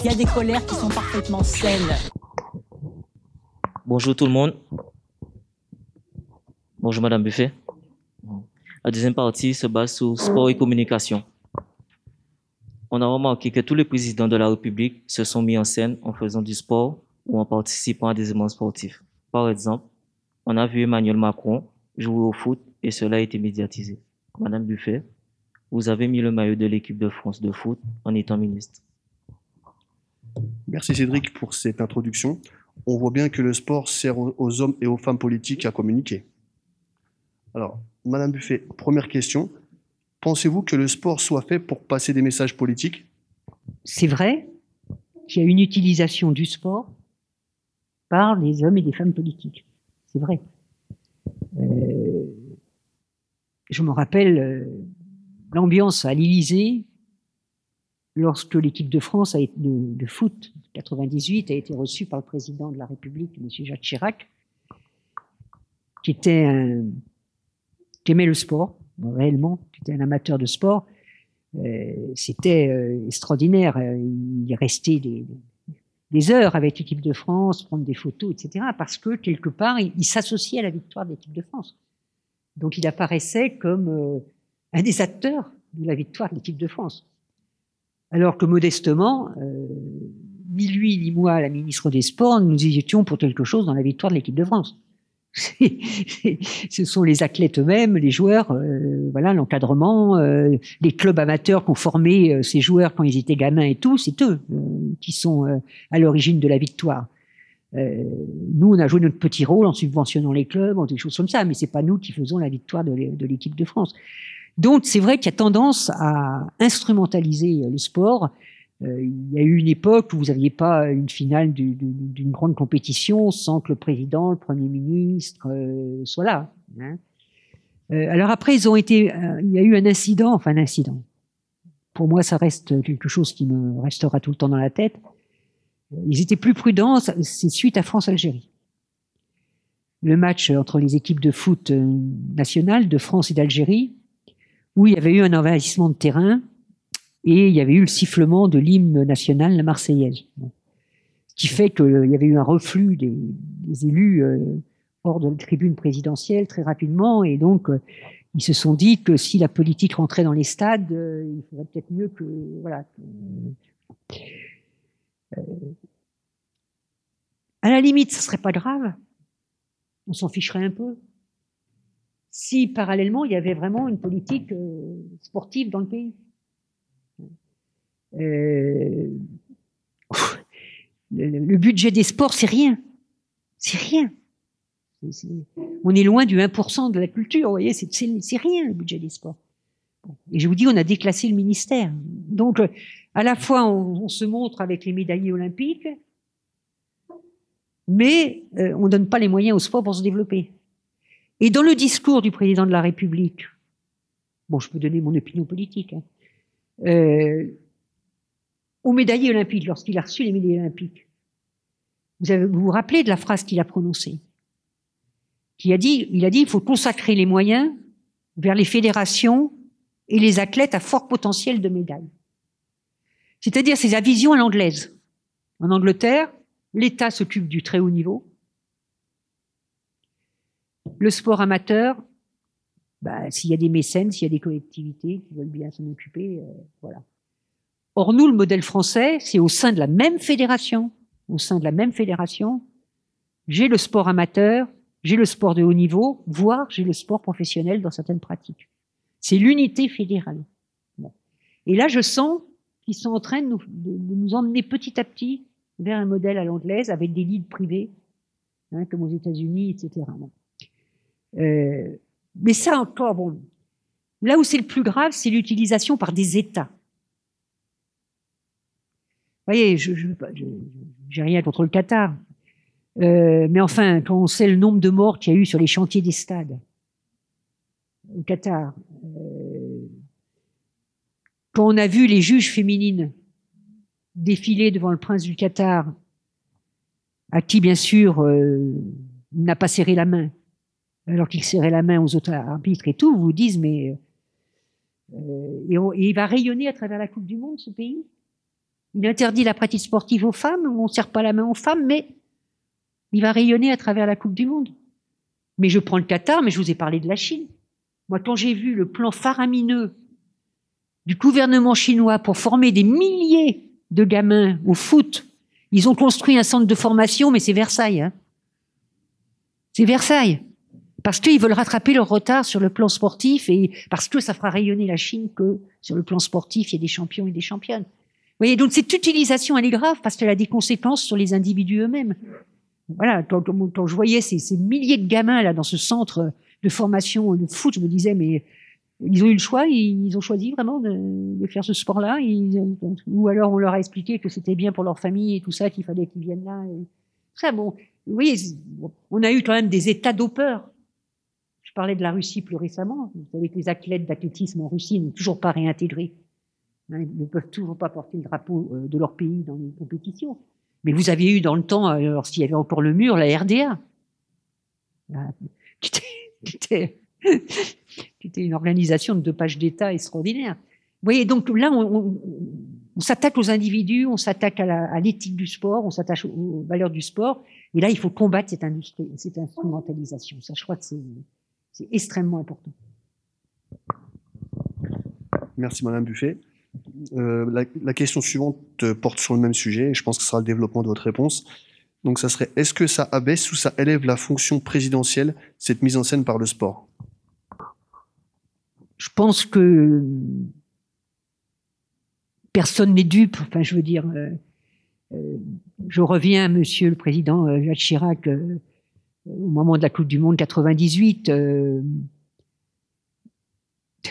Il y a des colères qui sont parfaitement saines. Bonjour tout le monde. Bonjour Madame Buffet. La deuxième partie se base sur sport et communication. On a remarqué que tous les présidents de la République se sont mis en scène en faisant du sport ou en participant à des événements sportifs. Par exemple, on a vu Emmanuel Macron jouer au foot et cela a été médiatisé. Madame Buffet, vous avez mis le maillot de l'équipe de France de foot en étant ministre. Merci Cédric pour cette introduction. On voit bien que le sport sert aux hommes et aux femmes politiques à communiquer. Alors, Madame Buffet, première question. Pensez-vous que le sport soit fait pour passer des messages politiques? C'est vrai qu'il y a une utilisation du sport par les hommes et des femmes politiques. C'est vrai. Euh, je me rappelle euh, l'ambiance à l'Élysée lorsque l'équipe de France de, foot 98 a été reçue par le président de la République, M. Jacques Chirac, qui aimait le sport, réellement, qui était un amateur de sport. Euh, C'était euh, extraordinaire. Il est resté des, heures avec l'équipe de France, prendre des photos, etc. Parce que quelque part, il, il s'associait à la victoire de l'équipe de France. Donc il apparaissait comme euh, un des acteurs de la victoire de l'équipe de France. Alors que modestement, euh, ni lui ni moi, la ministre des Sports, nous y étions pour quelque chose dans la victoire de l'équipe de France. Ce sont les athlètes eux-mêmes, les joueurs, euh, voilà, l'encadrement, euh, les clubs amateurs qui ont formé ces joueurs quand ils étaient gamins et tout, c'est eux qui sont à l'origine de la victoire. nous, on a joué notre petit rôle en subventionnant les clubs, en des choses comme ça, mais c'est pas nous qui faisons la victoire de l'équipe de France. Donc, c'est vrai qu'il y a tendance à instrumentaliser le sport euh, il y a eu une époque où vous n'aviez pas une finale d'une grande compétition sans que le président, le premier ministre euh, soient là. Hein. Euh, alors après, ils ont été, il y a eu un incident, enfin un incident. Pour moi, ça reste quelque chose qui me restera tout le temps dans la tête. Ils étaient plus prudents, c'est suite à France-Algérie. Le match entre les équipes de foot nationales de France et d'Algérie, où il y avait eu un envahissement de terrain et il y avait eu le sifflement de l'hymne national, la Marseillaise. Ce qui fait qu'il y avait eu un reflux des, élus euh, hors de la tribune présidentielle très rapidement, et donc euh, ils se sont dit que si la politique rentrait dans les stades, euh, il faudrait peut-être mieux que voilà. Euh, à la limite, ce serait pas grave, on s'en ficherait un peu. Si parallèlement il y avait vraiment une politique sportive dans le pays. Euh, le, budget des sports, c'est rien. C'est rien. On est loin du 1% de la culture, vous voyez, c'est rien le budget des sports. Et je vous dis, on a déclassé le ministère. Donc, à la fois, on, se montre avec les médaillés olympiques, mais euh, on ne donne pas les moyens au sport pour se développer. Et dans le discours du président de la République, bon, je peux donner mon opinion politique, hein, euh, au médaillé olympique, lorsqu'il a reçu les médailles olympiques. Vous, avez, vous vous rappelez de la phrase qu'il a prononcée qui a dit, Il a dit il faut consacrer les moyens vers les fédérations et les athlètes à fort potentiel de médailles. C'est-à-dire, c'est la vision à l'anglaise. En Angleterre, l'État s'occupe du très haut niveau. Le sport amateur, bah, s'il y a des mécènes, s'il y a des collectivités qui veulent bien s'en occuper, euh, voilà. Or, nous, le modèle français, c'est au sein de la même fédération, au sein de la même fédération, j'ai le sport amateur, j'ai le sport de haut niveau, voire j'ai le sport professionnel dans certaines pratiques. C'est l'unité fédérale. Bon. Et là, je sens qu'ils sont en train de nous, emmener petit à petit vers un modèle à l'anglaise avec des ligues privées, hein, comme aux États-Unis, etc. Bon. Euh, mais ça encore, bon, là où c'est le plus grave, c'est l'utilisation par des États voyez, je n'ai rien contre le Qatar. Euh, mais enfin, quand on sait le nombre de morts qu'il y a eu sur les chantiers des stades au Qatar, euh, quand on a vu les juges féminines défiler devant le prince du Qatar, à qui, bien sûr, euh, n'a pas serré la main, alors qu'il serrait la main aux autres arbitres et tout, vous dites, mais Euh, et, on- et il va rayonner à travers la Coupe du Monde, ce pays? Il interdit la pratique sportive aux femmes, on ne serre pas la main aux femmes, mais il va rayonner à travers la Coupe du Monde. Mais je prends le Qatar, mais je vous ai parlé de la Chine. Moi, quand j'ai vu le plan faramineux du gouvernement chinois pour former des milliers de gamins au foot, ils ont construit un centre de formation, mais c'est Versailles. hein. C'est Versailles. Parce qu'ils veulent rattraper leur retard sur le plan sportif et parce que ça fera rayonner la Chine que sur le plan sportif, il y a des champions et des championnes. Vous voyez, donc cette utilisation, elle est grave parce qu'elle a des conséquences sur les individus eux-mêmes. Voilà, quand, je voyais ces, milliers de gamins là dans ce centre de formation de foot, je me disais, mais ils ont eu le choix, ils, ont choisi vraiment de, faire ce sport-là, ou alors on leur a expliqué que c'était bien pour leur famille et tout ça, qu'il fallait qu'ils viennent là. Et... Très bon. Vous voyez, on a eu quand même des états dopeurs. Parlais de la Russie plus récemment. Vous savez que les athlètes d'athlétisme en Russie n'ont toujours pas réintégré. Hein, Ils ne peuvent toujours pas porter le drapeau euh, de leur pays dans les compétitions. Mais vous aviez eu dans le temps, euh, lorsqu'il y avait encore le mur, la RDA, qui était, une organisation de dopage d'État extraordinaire. Vous voyez, donc là, on, s'attaque aux individus, on s'attaque à l'éthique du sport, on s'attache aux, valeurs du sport. Et là, il faut combattre cette, cette instrumentalisation. Ça, je crois que c'est c'est extrêmement important. Merci Madame Buffet. Euh, la, la question suivante euh, porte sur le même sujet et je pense que ce sera le développement de votre réponse. Donc ça serait, est-ce que ça abaisse ou ça élève la fonction présidentielle, cette mise en scène par le sport? Je pense que personne n'est dupe. Enfin, je veux dire, euh, euh, je reviens, Monsieur le Président Jacques Chirac, euh, au moment de la Coupe du Monde 98. euh,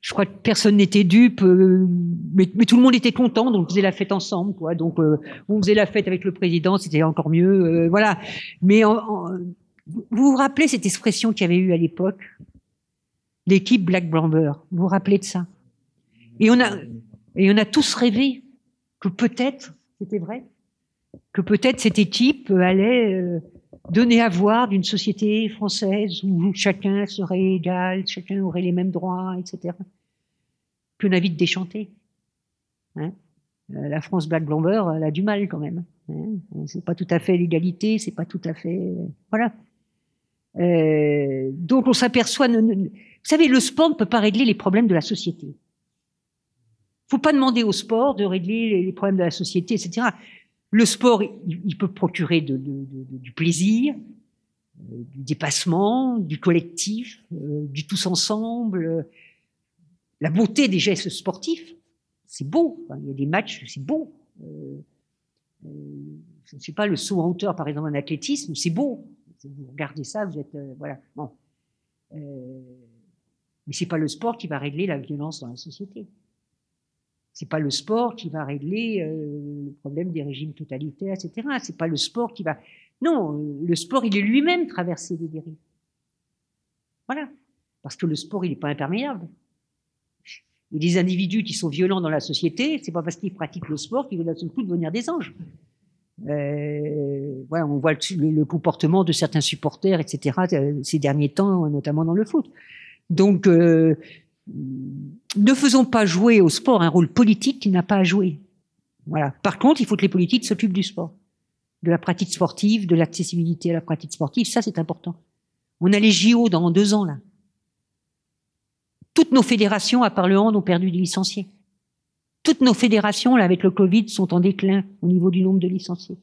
je crois que personne n'était dupe, euh, mais, tout le monde était content, donc on faisait la fête ensemble, quoi. Donc euh, on faisait la fête avec le président, c'était encore mieux, euh, voilà. Mais en- en- vous vous rappelez cette expression qu'il y avait eu à l'époque, l'équipe Black Blamber. Vous vous rappelez de ça? Et on a et on a tous rêvé que peut-être, c'était vrai, que peut-être cette équipe allait euh, donner à voir d'une société française où chacun serait égal, chacun aurait les mêmes droits, etc. Que navigue déchanté. Hein Euh, la France Black Blamber, elle a du mal quand même. Hein c'est pas tout à fait l'égalité, c'est pas tout à fait, voilà. Euh, donc on s'aperçoit, vous savez, le sport ne peut pas régler les problèmes de la société. faut pas demander au sport de régler les problèmes de la société, etc. Le sport, il, peut procurer du plaisir, euh, du dépassement, du collectif, euh, du tous ensemble, la beauté des gestes sportifs. C'est beau. Il y a des matchs, c'est beau. Euh, je ne sais pas, le saut en hauteur, par exemple, en athlétisme, c'est beau. Vous regardez ça, vous êtes. voilà. Bon. Mais c'est pas le sport qui va régler la violence dans la société. C'est pas le sport qui va régler euh, le problème des régimes totalitaires, etc. C'est pas le sport qui va. Non, euh, le sport, il est lui-même traversé des dérives. Voilà. Parce que le sport, il n'est pas imperméable. A des individus qui sont violents dans la société, c'est pas parce qu'ils pratiquent le sport qu'ils veulent d'un seul coup devenir des anges. Euh, voilà, on voit le, comportement de certains supporters, etc. ces derniers temps, notamment dans le foot. Donc, ne faisons pas jouer au sport un rôle politique qu'il n'a pas à jouer. Voilà. Par contre, il faut que les politiques s'occupent du sport, de la pratique sportive, de l'accessibilité à la pratique sportive. Ça, c'est important. On a les JO dans deux ans là. Toutes nos fédérations, à part le hand, ont perdu des licenciés. Toutes nos fédérations, avec le Covid, sont en déclin au niveau du nombre de licenciés.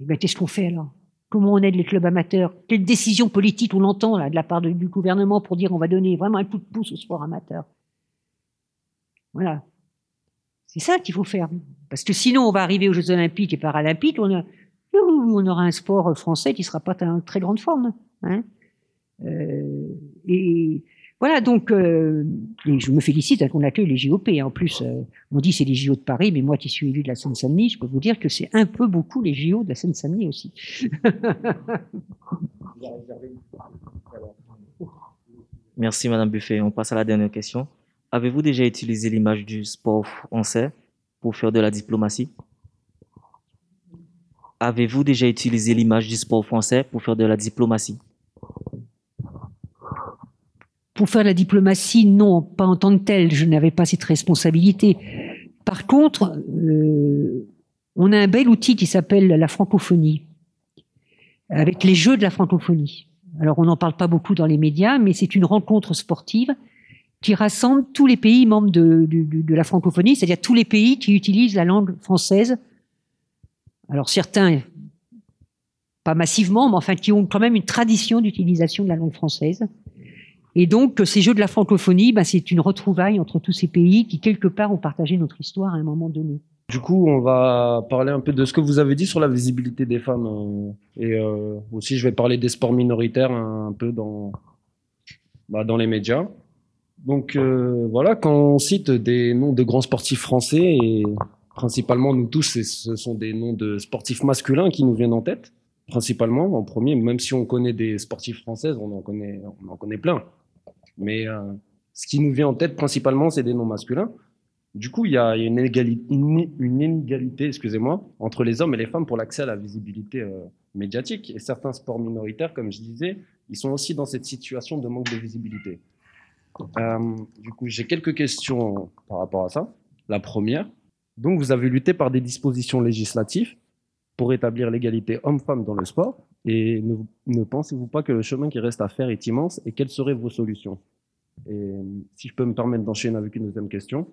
Eh ben, qu'est-ce qu'on fait alors? Comment on aide les clubs amateurs Quelle décision politique on entend là de la part du gouvernement pour dire on va donner vraiment un coup de pouce au sport amateur Voilà. C'est ça qu'il faut faire. Parce que sinon, on va arriver aux Jeux Olympiques et Paralympiques, on, aura un sport français qui ne sera pas en très grande forme. hein. Euh, voilà, donc, euh, je me félicite qu'on accueille les JOP. En plus, euh, on dit c'est les JO de Paris, mais moi qui suis élu de la Seine-Saint-Denis, je peux vous dire que c'est un peu beaucoup les JO de la Seine-Saint-Denis aussi. Merci, Madame Buffet. On passe à la dernière question. Avez-vous déjà utilisé l'image du sport français pour faire de la diplomatie? Avez-vous déjà utilisé l'image du sport français pour faire de la diplomatie? Pour faire la diplomatie, non, pas en tant que telle, je n'avais pas cette responsabilité. Par contre, euh, on a un bel outil qui s'appelle la francophonie, avec les Jeux de la francophonie. Alors on n'en parle pas beaucoup dans les médias, mais c'est une rencontre sportive qui rassemble tous les pays membres de, de la francophonie, c'est-à-dire tous les pays qui utilisent la langue française. Alors certains, pas massivement, mais enfin qui ont quand même une tradition d'utilisation de la langue française. Et donc, ces Jeux de la francophonie, ben, c'est une retrouvaille entre tous ces pays qui, quelque part, ont partagé notre histoire à un moment donné. Du coup, on va parler un peu de ce que vous avez dit sur la visibilité des femmes. Euh, et euh, aussi, je vais parler des sports minoritaires un peu dans, bah, les médias. Donc euh, voilà, quand on cite des noms de grands sportifs français, et principalement nous tous, ce sont des noms de sportifs masculins qui nous viennent en tête, principalement en premier, même si on connaît des sportifs françaises, on en connaît plein. Mais euh, ce qui nous vient en tête principalement, c'est des noms masculins. Du coup, il y a une inégalité, excusez-moi, entre les hommes et les femmes pour l'accès à la visibilité euh, médiatique. Et certains sports minoritaires, comme je disais, ils sont aussi dans cette situation de manque de visibilité. Euh, du coup, j'ai quelques questions par rapport à ça. La première, donc vous avez lutté par des dispositions législatives pour établir l'égalité homme-femme dans le sport. Et ne, pensez-vous pas que le chemin qui reste à faire est immense et quelles seraient vos solutions? Et si je peux me permettre d'enchaîner avec une deuxième question,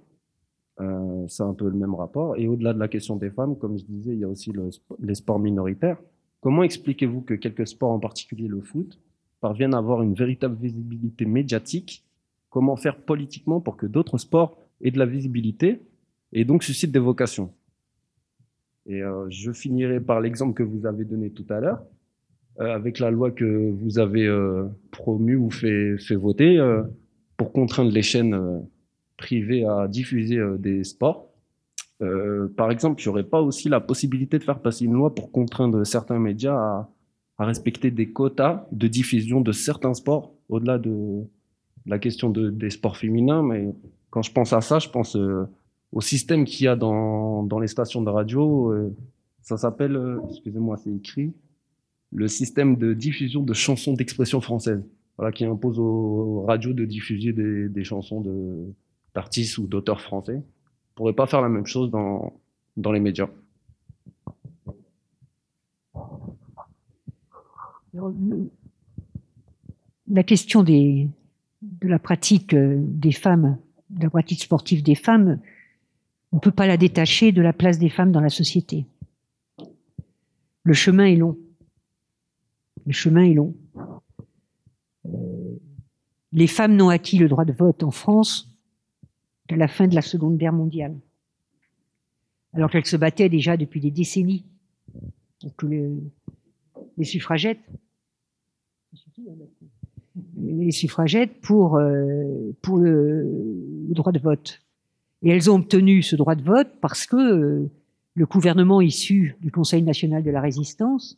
euh, c'est un peu le même rapport. Et au-delà de la question des femmes, comme je disais, il y a aussi les sports minoritaires. Comment expliquez-vous que quelques sports, en particulier le foot, parviennent à avoir une véritable visibilité médiatique? Comment faire politiquement pour que d'autres sports aient de la visibilité et donc suscitent des vocations? Et euh, je finirai par l'exemple que vous avez donné tout à l'heure. Euh, avec la loi que vous avez euh, promue ou fait, voter euh, pour contraindre les chaînes privées à diffuser des sports. par exemple, il n'y aurait pas aussi la possibilité de faire passer une loi pour contraindre certains médias à, respecter des quotas de diffusion de certains sports, au-delà de la question de, des sports féminins. Mais quand je pense à ça, je pense au système qu'il y a dans, dans les stations de radio. ça s'appelle, excusez-moi, c'est écrit, le système de diffusion de chansons d'expression française, voilà, qui impose aux radios de diffuser des, des chansons d'artistes ou d'auteurs français. On pourrait pas faire la même chose dans, dans les médias. La question des, de la pratique euh, des femmes, de la pratique sportive des femmes, on ne peut pas la détacher de la place des femmes dans la société. Le chemin est long. Le chemin est long. Euh, les femmes n'ont acquis le droit de vote en France qu'à la fin de la Seconde Guerre mondiale, alors qu'elles se battaient déjà depuis des décennies. Donc les suffragettes, les suffragettes pour, euh, pour le, droit de vote. Et elles ont obtenu ce droit de vote parce que euh, le gouvernement issu du Conseil national de la résistance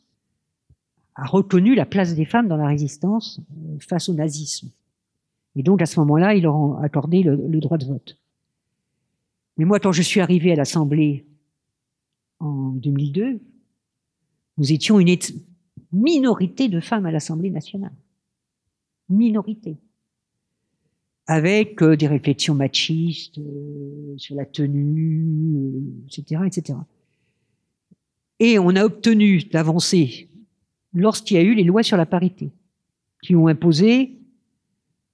a reconnu la place des femmes dans la résistance euh, face au nazisme. Et donc à ce moment-là, il leur a accordé le, droit de vote. Mais moi, quand je suis arrivé à l'Assemblée en 2002, nous étions une minorité de femmes à l'Assemblée nationale. Minorité. Avec euh, des réflexions machistes euh, sur la tenue, etc., etc. Et on a obtenu d'avancer lorsqu'il y a eu les lois sur la parité, qui ont imposé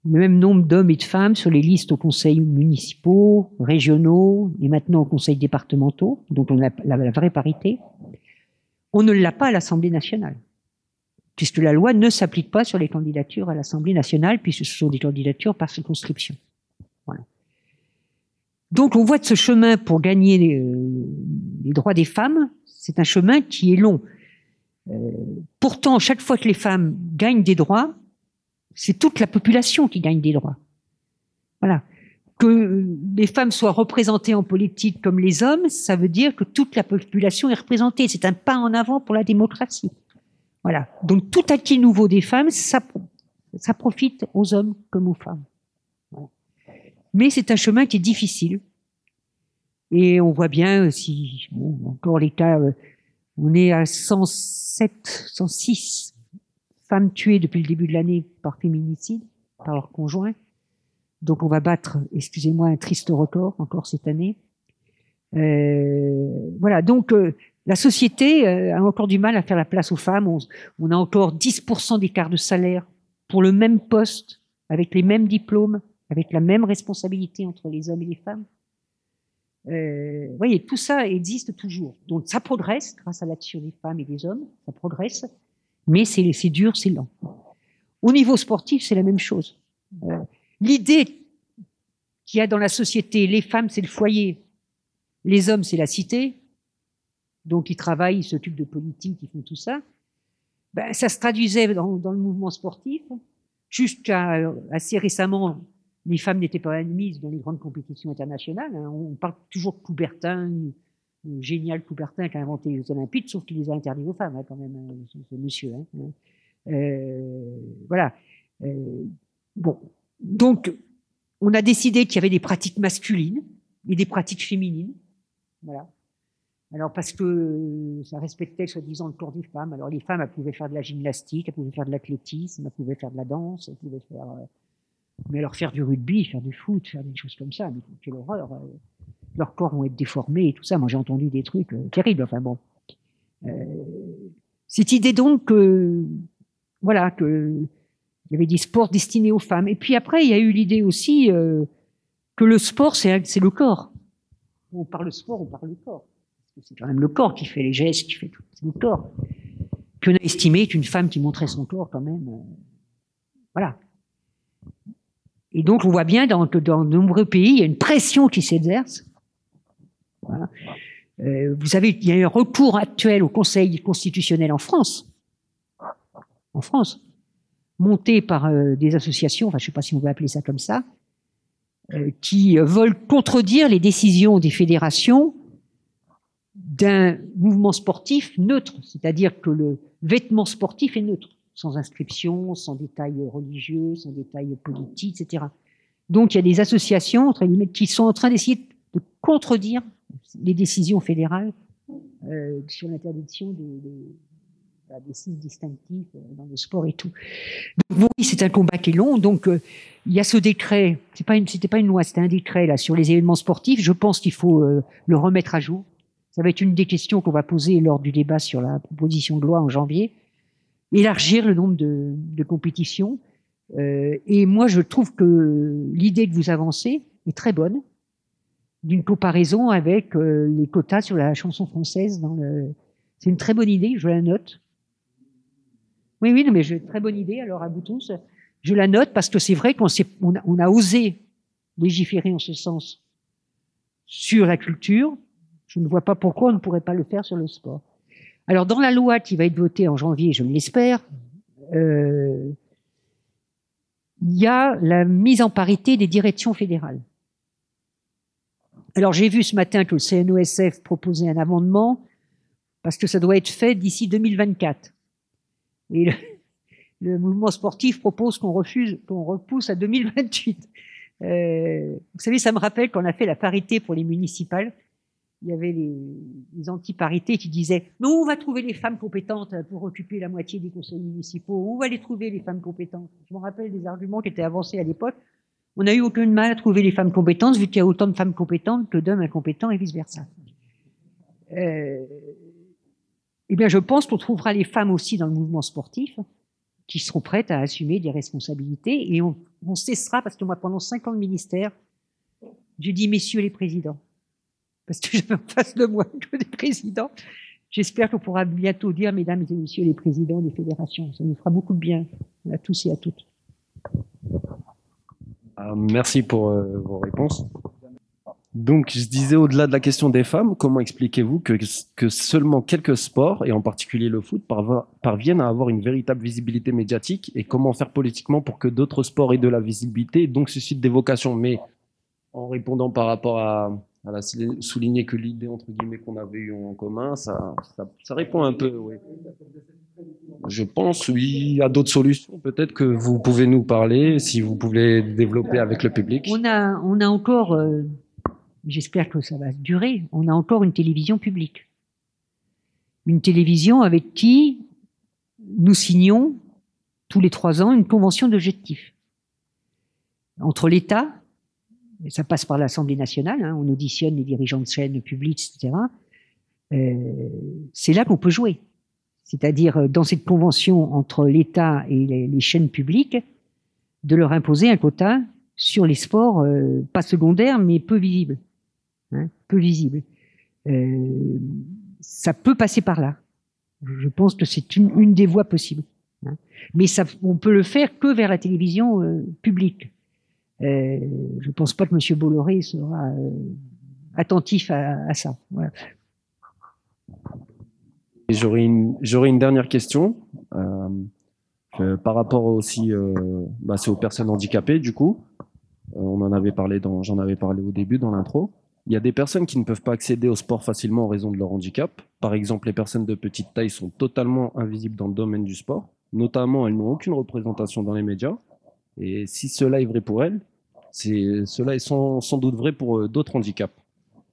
le même nombre d'hommes et de femmes sur les listes aux conseils municipaux, régionaux et maintenant aux conseils départementaux, donc on a la, vraie parité, on ne l'a pas à l'Assemblée nationale, puisque la loi ne s'applique pas sur les candidatures à l'Assemblée nationale, puisque ce sont des candidatures par circonscription. Voilà. Donc on voit de ce chemin pour gagner les, euh, les droits des femmes, c'est un chemin qui est long. Euh, pourtant, chaque fois que les femmes gagnent des droits, c'est toute la population qui gagne des droits. Voilà. Que les femmes soient représentées en politique comme les hommes, ça veut dire que toute la population est représentée. C'est un pas en avant pour la démocratie. Voilà. Donc tout acquis nouveau des femmes, ça, ça profite aux hommes comme aux femmes. Mais c'est un chemin qui est difficile. Et on voit bien, si bon, encore les cas euh, on est à 107, 106 femmes tuées depuis le début de l'année par féminicide. par leur conjoint. Donc on va battre, excusez-moi, un triste record encore cette année. Euh, voilà, donc euh, la société euh, a encore du mal à faire la place aux femmes. On, a encore 10% d'écart de salaire pour le même poste, avec les mêmes diplômes, avec la même responsabilité entre les hommes et les femmes. Euh, vous voyez, tout ça existe toujours. Donc ça progresse grâce à l'action des femmes et des hommes, ça progresse, mais c'est c'est dur, c'est lent. Au niveau sportif, c'est la même chose. Euh, L'idée qu'il y a dans la société, les femmes, c'est le foyer, les hommes, c'est la cité, donc ils travaillent, ils s'occupent de politique, ils font tout ça. Ben, ça se traduisait dans, dans le mouvement sportif. Jusqu'à euh, assez récemment, les femmes n'étaient pas admises dans les grandes compétitions internationales. hein. On parle toujours de Coubertin, le génial Coubertin qui a inventé les Olympiques, sauf qu'il les a interdits aux femmes, hein, quand même, hein, ce, monsieur. Euh, voilà. Euh, bon. Donc, on a décidé qu'il y avait des pratiques masculines et des pratiques féminines. Voilà. Alors, parce que ça respectait, soi-disant, le corps des femmes. Alors, les femmes, elles pouvaient faire de la gymnastique, elles pouvaient faire de l'athlétisme, elles pouvaient faire de la danse, elles pouvaient faire. euh, mais alors, faire du rugby, faire du foot, faire des choses comme ça, mais quelle horreur. euh, leurs corps vont être déformés et tout ça. Moi, j'ai entendu des trucs euh, terribles. Enfin, bon. Euh, cette idée donc que, voilà, que il y avait des sports destinés aux femmes. Et puis après, il y a eu l'idée aussi euh, que le sport, c'est le corps. On parle sport, on parle corps. Que C'est quand même le corps qui fait les gestes, qui fait tout. C'est le corps. Puis on a estimé qu'une femme qui montrait son corps, quand même, euh, voilà. Et donc, on voit bien dans, que dans de nombreux pays, il y a une pression qui s'exerce. Voilà. Euh, vous savez, il y a un recours actuel au Conseil constitutionnel en France. En France monté par euh, des associations, enfin je ne sais pas si on veut appeler ça comme ça, qui veulent contredire les décisions des fédérations d'un mouvement sportif neutre, c'est-à-dire que le vêtement sportif est neutre, sans inscription, sans détails religieux, sans détails politiques, etc. Donc il y a des associations qui sont en train d'essayer de contredire les décisions fédérales euh, sur l'interdiction des, des, des signes distinctifs euh, dans le sport et tout. Donc, oui, c'est un combat qui est long. Donc, euh, il y a ce décret. C'est pas une, c'était pas une loi, c'était un décret là sur les événements sportifs. Je pense qu'il faut le remettre à jour. Ça va être une des questions qu'on va poser lors du débat sur la proposition de loi en janvier. Élargir le nombre de, de compétitions. Euh, et moi, je trouve que l'idée que vous avancez est très bonne, d'une comparaison avec euh, les quotas sur la chanson française. Dans le... C'est une très bonne idée, je la note. Oui, oui, non, mais j'ai très bonne idée, alors à vous tous. Je la note parce que c'est vrai qu'on on a osé légiférer en ce sens sur la culture. Je ne vois pas pourquoi on ne pourrait pas le faire sur le sport. Alors, dans la loi qui va être votée en janvier, je l'espère, euh, il y a la mise en parité des directions fédérales. Alors, j'ai vu ce matin que le CNOSF proposait un amendement parce que ça doit être fait d'ici 2024. Et le, mouvement sportif propose qu'on refuse, qu'on repousse à 2028. Euh, vous savez, ça me rappelle qu'on a fait la parité pour les municipales. Il y avait les, les anti-parités qui disaient non, on va trouver les femmes compétentes pour occuper la moitié des conseils municipaux? Où on va les trouver les femmes compétentes? Je me rappelle des arguments qui étaient avancés à l'époque. On n'a eu aucun mal à trouver les femmes compétentes, vu qu'il y a autant de femmes compétentes que d'hommes incompétents et vice versa. Euh, eh bien, je pense qu'on trouvera les femmes aussi dans le mouvement sportif qui seront prêtes à assumer des responsabilités et on, on cessera, parce que moi, pendant cinq ans de ministère, je dis messieurs les présidents, parce que j'avais en face de moi des présidents. J'espère qu'on pourra bientôt dire mesdames et messieurs les présidents des fédérations. Ça nous fera beaucoup de bien à tous et à toutes. Ah, merci pour euh, vos réponses. Donc, je disais, au-delà de la question des femmes, comment expliquez-vous que, que seulement quelques sports, et en particulier le foot, parviennent à avoir une véritable visibilité médiatique et comment faire politiquement pour que d'autres sports aient de la visibilité et donc suscitent des vocations? Mais en répondant par rapport à, à la souligner que l'idée, entre guillemets, qu'on avait eue en commun, ça, répond un peu, oui. Je pense, oui, a d'autres solutions. Peut-être que vous pouvez nous parler, si vous pouvez développer avec le public. On a, on a encore, euh, j'espère que ça va durer, on a encore une télévision publique. Une télévision avec qui nous signons tous les trois ans une convention d'objectifs. entre l'État, ça passe par l'Assemblée nationale, hein, on auditionne les dirigeants de chaînes publiques, etc. Euh, c'est là qu'on peut jouer. C'est-à-dire euh, dans cette convention entre l'État et les, chaînes publiques, de leur imposer un quota sur les sports, euh, pas secondaires, mais peu visibles. Hein, peu visibles. Euh, ça peut passer par là. Je pense que c'est une, une, des voies possibles. Hein. Mais ça, on peut le faire que vers la télévision euh, publique. Euh, je ne pense pas que M. Bolloré sera euh, attentif à, ça. J'aurais une, dernière question euh, par rapport aussi, bah, aux personnes handicapées du coup. on en avait parlé j'en avais parlé au début dans l'intro. Il y a des personnes qui ne peuvent pas accéder au sport facilement en raison de leur handicap. Par exemple, les personnes de petite taille sont totalement invisibles dans le domaine du sport. Notamment, elles n'ont aucune représentation dans les médias. Et si cela est vrai pour elles, cela est sans, sans, doute vrai pour euh, d'autres handicaps.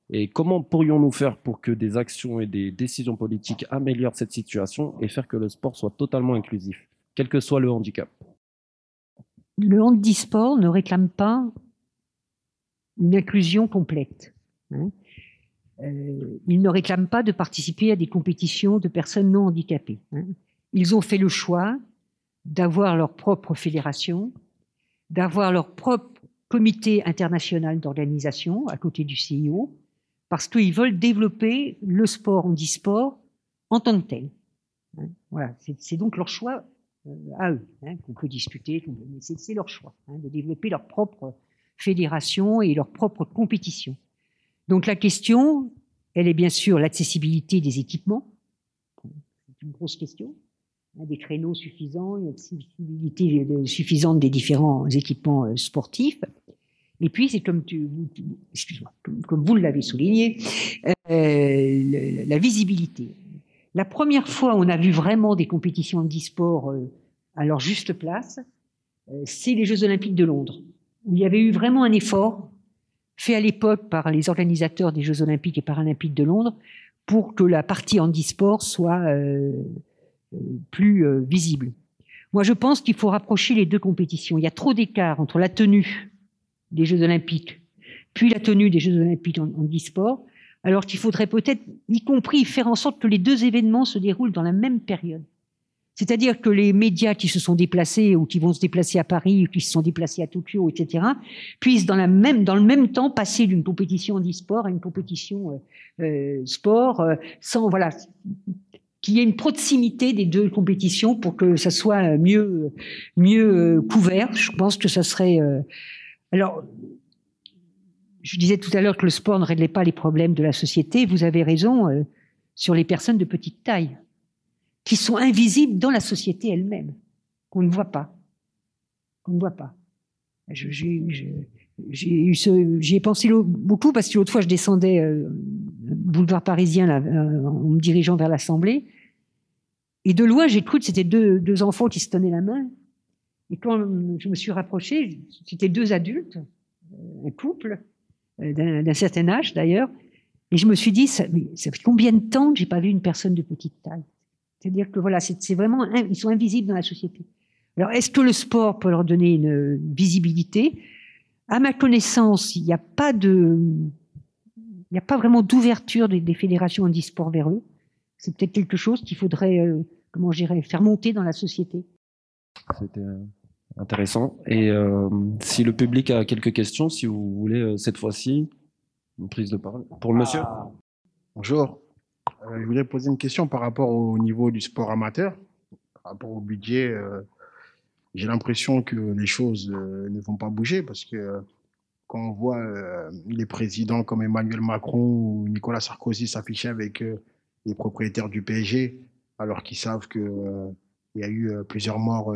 Et comment pourrions-nous faire pour que des actions et des décisions politiques améliorent cette situation et faire que le sport soit totalement inclusif, quel que soit le handicap? Le handisport ne réclame pas une inclusion complète. Hein. Euh, il ne réclame pas de participer à des compétitions de personnes non handicapées. Hein. Ils ont fait le choix d'avoir leur propre fédération, d'avoir leur propre comité international d'organisation à côté du CIO, parce qu'ils veulent développer le sport handisport en tant que tel. Hein. Voilà, c'est donc leur choix euh, à eux, hein, qu'on peut discuter, mais c'est leur choix hein, de développer leur propre fédération et leur propre compétition. Donc la question, elle est bien sûr l'accessibilité des équipements. C'est une grosse question. Des créneaux suffisants, une accessibilité suffisante des différents équipements euh, sportifs. Et puis, c'est comme tu, comme, comme, vous l'avez souligné, euh, la visibilité. La première fois où on a vu vraiment des compétitions d'e-sport euh, à leur juste place, c'est les Jeux Olympiques de Londres, où il y avait eu vraiment un effort fait à l'époque par les organisateurs des Jeux Olympiques et Paralympiques de Londres pour que la partie handisport soit plus euh, visible. Moi, je pense qu'il faut rapprocher les deux compétitions. Il y a trop d'écart entre la tenue des Jeux Olympiques puis la tenue des Jeux Olympiques en handisport, alors qu'il faudrait peut-être, y compris, faire en sorte que les deux événements se déroulent dans la même période. C'est-à-dire que les médias qui se sont déplacés ou qui vont se déplacer à Paris ou qui se sont déplacés à Tokyo, etc., puissent dans, le même temps passer d'une compétition d'e-sport à une compétition euh, euh, sport, sans voilà, qu'il y ait une proximité des deux compétitions pour que ça soit mieux mieux couvert. Je pense que ça serait. alors, je disais tout à l'heure que le sport ne réglait pas les problèmes de la société. Vous avez raison sur les personnes de petite taille qui sont invisibles dans la société elle-même, qu'on ne voit pas. Qu'on ne voit pas. J'ai ai pensé beaucoup parce que l'autre fois je descendais euh, boulevard parisien euh, en me dirigeant vers l'Assemblée. Et de loin j'ai cru que c'était deux, deux enfants qui se tenaient la main. Et quand je me suis rapproché c'était deux adultes un couple euh, d'un certain âge d'ailleurs. Et je me suis dit ça, mais ça fait combien de temps que j'ai pas vu une personne de petite taille? C'est-à-dire que voilà, c'est vraiment, ils sont invisibles dans la société. Alors, est-ce que le sport peut leur donner une visibilité? À ma connaissance, il n'y a pas de, n'y a pas vraiment d'ouverture des, des, fédérations handisport vers eux. C'est peut-être quelque chose qu'il faudrait, euh, comment je dirais, faire monter dans la société. C'était euh, intéressant. Et euh, si le public a quelques questions, si vous voulez, cette fois-ci, une prise de parole. Pour le monsieur. Ah. Bonjour. Euh, je voulais poser une question par rapport au niveau du sport amateur, par rapport au budget. Euh, j'ai l'impression que les choses euh, ne vont pas bouger parce que quand on voit les présidents comme Emmanuel Macron ou Nicolas Sarkozy s'afficher avec les propriétaires du PSG, alors qu'ils savent qu'il y a eu plusieurs morts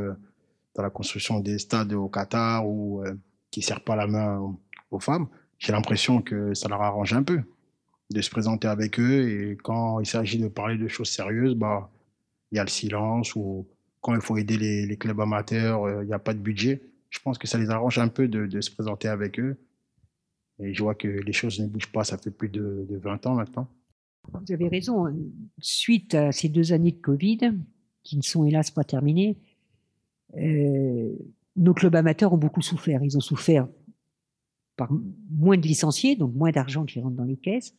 dans la construction des stades au Qatar ou qui ne serrent pas la main aux femmes, j'ai l'impression que ça leur arrange un peu de se présenter avec eux. Et quand il s'agit de parler de choses sérieuses, bah, il y a le silence ou quand il faut aider les, clubs amateurs, euh, il n'y a pas de budget. Je pense que ça les arrange un peu de, se présenter avec eux. Et je vois que les choses ne bougent pas. Ça fait plus de, de 20 ans maintenant. Vous avez raison. Suite à ces deux années de Covid, qui ne sont hélas pas terminées, euh, nos clubs amateurs ont beaucoup souffert. Ils ont souffert par moins de licenciés, donc moins d'argent qui rentre dans les caisses.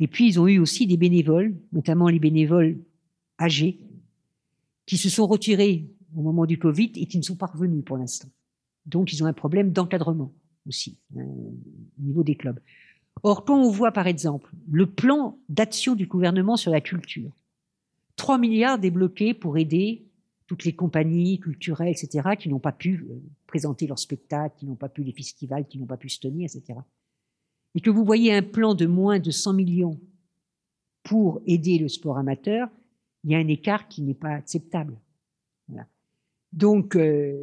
Et puis, ils ont eu aussi des bénévoles, notamment les bénévoles âgés, qui se sont retirés au moment du Covid et qui ne sont pas revenus pour l'instant. Donc, ils ont un problème d'encadrement aussi hein, au niveau des clubs. Or, quand on voit, par exemple, le plan d'action du gouvernement sur la culture, 3 milliards débloqués pour aider toutes les compagnies culturelles, etc., qui n'ont pas pu euh, présenter leurs spectacles, qui n'ont pas pu les festivals, qui n'ont pas pu se tenir, etc. Et que vous voyez un plan de moins de 100 millions pour aider le sport amateur, il y a un écart qui n'est pas acceptable. Donc, euh,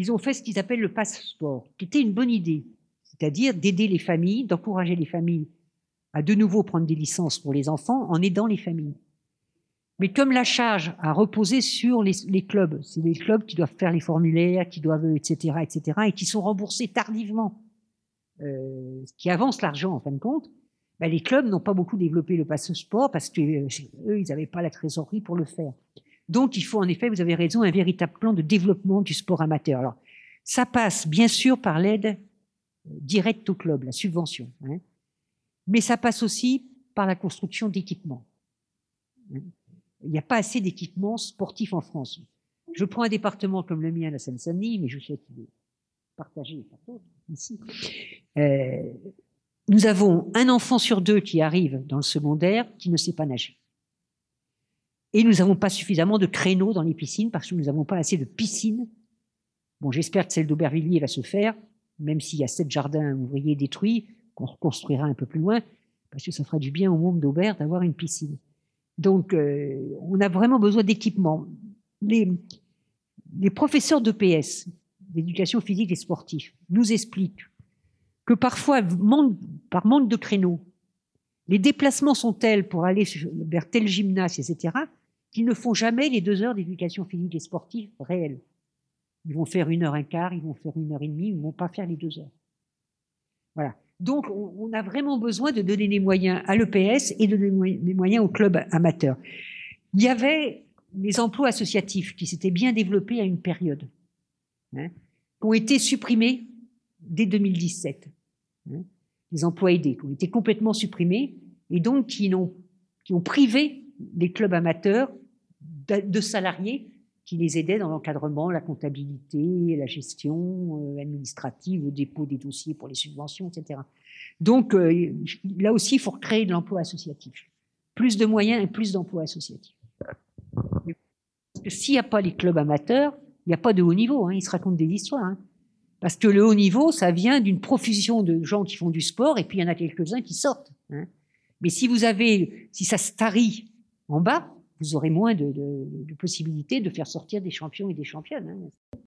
ils ont fait ce qu'ils appellent le passeport, qui était une bonne idée, c'est-à-dire d'aider les familles, d'encourager les familles à de nouveau prendre des licences pour les enfants en aidant les familles. Mais comme la charge a reposé sur les, clubs, c'est les clubs qui doivent faire les formulaires, qui doivent, etc., etc., et qui sont remboursés tardivement, euh, qui avancent l'argent en fin de compte, ben les clubs n'ont pas beaucoup développé le passe-sport parce que euh, eux, ils n'avaient pas la trésorerie pour le faire. Donc, il faut en effet, vous avez raison, un véritable plan de développement du sport amateur. Alors, ça passe bien sûr par l'aide euh, directe au club, la subvention, hein, mais ça passe aussi par la construction d'équipements. Hein il n'y a pas assez d'équipements sportifs en France. Je prends un département comme le mien, la Seine-Saint-Denis, mais je sais qu'il est partagé par d'autres ici. Euh, nous avons un enfant sur deux qui arrive dans le secondaire qui ne sait pas nager. Et nous n'avons pas suffisamment de créneaux dans les piscines parce que nous n'avons pas assez de piscines. Bon, j'espère que celle d'Aubervilliers va se faire, même s'il y a sept jardins ouvriers détruits, qu'on reconstruira un peu plus loin, parce que ça fera du bien au monde d'Aubert d'avoir une piscine. Donc, euh, on a vraiment besoin d'équipement. Les, les professeurs d'EPS, d'éducation physique et sportive, nous expliquent que parfois, par manque de créneaux, les déplacements sont tels pour aller vers tel gymnase, etc., qu'ils ne font jamais les deux heures d'éducation physique et sportive réelles. Ils vont faire une heure un quart, ils vont faire une heure et demie, ils ne vont pas faire les deux heures. Voilà. Donc, on, a vraiment besoin de donner des moyens à l'EPS et de donner des moyens aux clubs amateurs. Il y avait les emplois associatifs qui s'étaient bien développés à une période, hein, qui ont été supprimés dès 2017. Hein, les emplois aidés qui ont été complètement supprimés et donc qui ont, qui ont privé les clubs amateurs de salariés qui les aidaient dans l'encadrement, la comptabilité, la gestion euh, administrative, le dépôt des dossiers pour les subventions, etc. Donc euh, là aussi, il faut recréer de l'emploi associatif. Plus de moyens et plus d'emplois associatifs. Parce que s'il n'y a pas les clubs amateurs, il n'y a pas de haut niveau. Hein, ils se racontent des histoires. Hein. Parce que le haut niveau, ça vient d'une profusion de gens qui font du sport, et puis il y en a quelques-uns qui sortent. Hein. Mais si vous avez, si ça se tarit en bas, vous aurez moins de, possibilités de faire sortir des champions et des championnes. Hein.